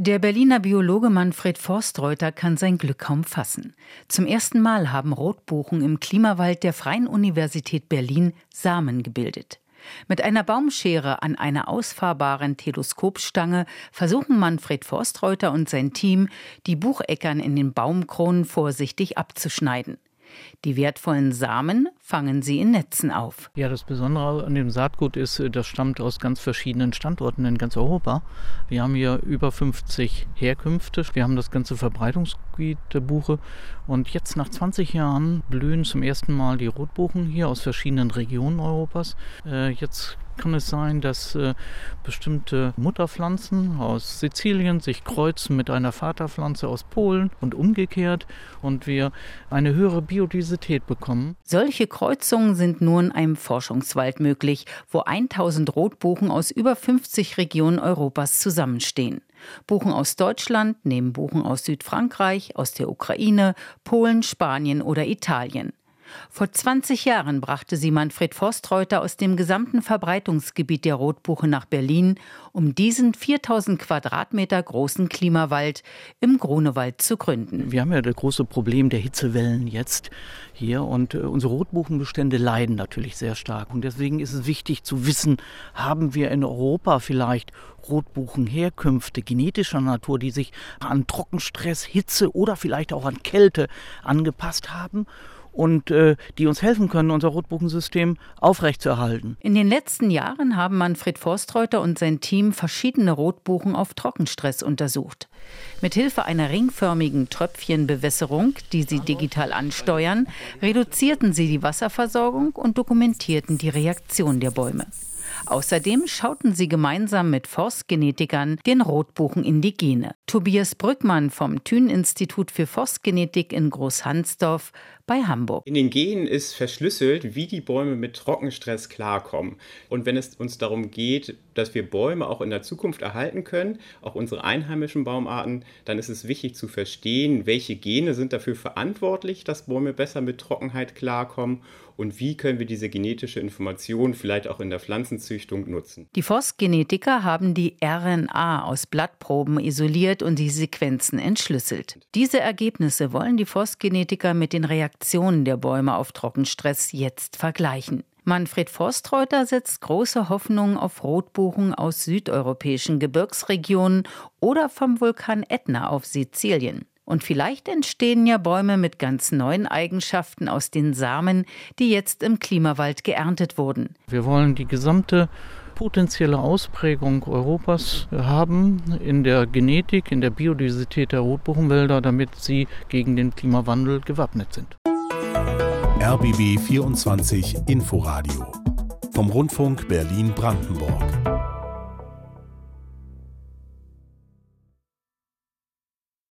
Der Berliner Biologe Manfred Forstreuter kann sein Glück kaum fassen. Zum ersten Mal haben Rotbuchen im Klimawald der Freien Universität Berlin Samen gebildet. Mit einer Baumschere an einer ausfahrbaren Teleskopstange versuchen Manfred Forstreuter und sein Team, die Bucheckern in den Baumkronen vorsichtig abzuschneiden. Die wertvollen Samen fangen sie in Netzen auf. Ja, das Besondere an dem Saatgut ist, das stammt aus ganz verschiedenen Standorten in ganz Europa. Wir haben hier über 50 Herkünfte. Wir haben das ganze Verbreitungsgebiet der Buche. Und jetzt nach 20 Jahren blühen zum ersten Mal die Rotbuchen hier aus verschiedenen Regionen Europas. Äh, jetzt kann es sein, dass äh, bestimmte Mutterpflanzen aus Sizilien sich kreuzen mit einer Vaterpflanze aus Polen und umgekehrt und wir eine höhere Biodiversität bekommen. Solche Kreuzungen sind nur in einem Forschungswald möglich, wo 1000 Rotbuchen aus über 50 Regionen Europas zusammenstehen. Buchen aus Deutschland nehmen Buchen aus Südfrankreich, aus der Ukraine, Polen, Spanien oder Italien. Vor 20 Jahren brachte sie Manfred Forstreuter aus dem gesamten Verbreitungsgebiet der Rotbuche nach Berlin, um diesen 4000 Quadratmeter großen Klimawald im Grunewald zu gründen. Wir haben ja das große Problem der Hitzewellen jetzt hier und äh, unsere Rotbuchenbestände leiden natürlich sehr stark. Und deswegen ist es wichtig zu wissen, haben wir in Europa vielleicht Rotbuchenherkünfte genetischer Natur, die sich an Trockenstress, Hitze oder vielleicht auch an Kälte angepasst haben und äh, die uns helfen können, unser Rotbuchensystem aufrechtzuerhalten. In den letzten Jahren haben Manfred Forstreuter und sein Team verschiedene Rotbuchen auf Trockenstress untersucht. Mit Hilfe einer ringförmigen Tröpfchenbewässerung, die sie digital ansteuern, reduzierten sie die Wasserversorgung und dokumentierten die Reaktion der Bäume. Außerdem schauten sie gemeinsam mit Forstgenetikern den Rotbuchen in die Gene. Tobias Brückmann vom Thün-Institut für Forstgenetik in Großhansdorf bei Hamburg. In den Genen ist verschlüsselt, wie die Bäume mit Trockenstress klarkommen. Und wenn es uns darum geht, dass wir Bäume auch in der Zukunft erhalten können, auch unsere einheimischen Baumarten, dann ist es wichtig zu verstehen, welche Gene sind dafür verantwortlich, dass Bäume besser mit Trockenheit klarkommen und wie können wir diese genetische Information vielleicht auch in der Pflanzenzüchtung nutzen. Die Forstgenetiker haben die RNA aus Blattproben isoliert und die Sequenzen entschlüsselt. Diese Ergebnisse wollen die Forstgenetiker mit den Reaktionen der Bäume auf Trockenstress jetzt vergleichen. Manfred Forstreuter setzt große Hoffnungen auf Rotbuchen aus südeuropäischen Gebirgsregionen oder vom Vulkan Ätna auf Sizilien. Und vielleicht entstehen ja Bäume mit ganz neuen Eigenschaften aus den Samen, die jetzt im Klimawald geerntet wurden. Wir wollen die gesamte potenzielle Ausprägung Europas haben in der Genetik, in der Biodiversität der Rotbuchenwälder, damit sie gegen den Klimawandel gewappnet sind. RBB 24 Inforadio vom Rundfunk Berlin-Brandenburg.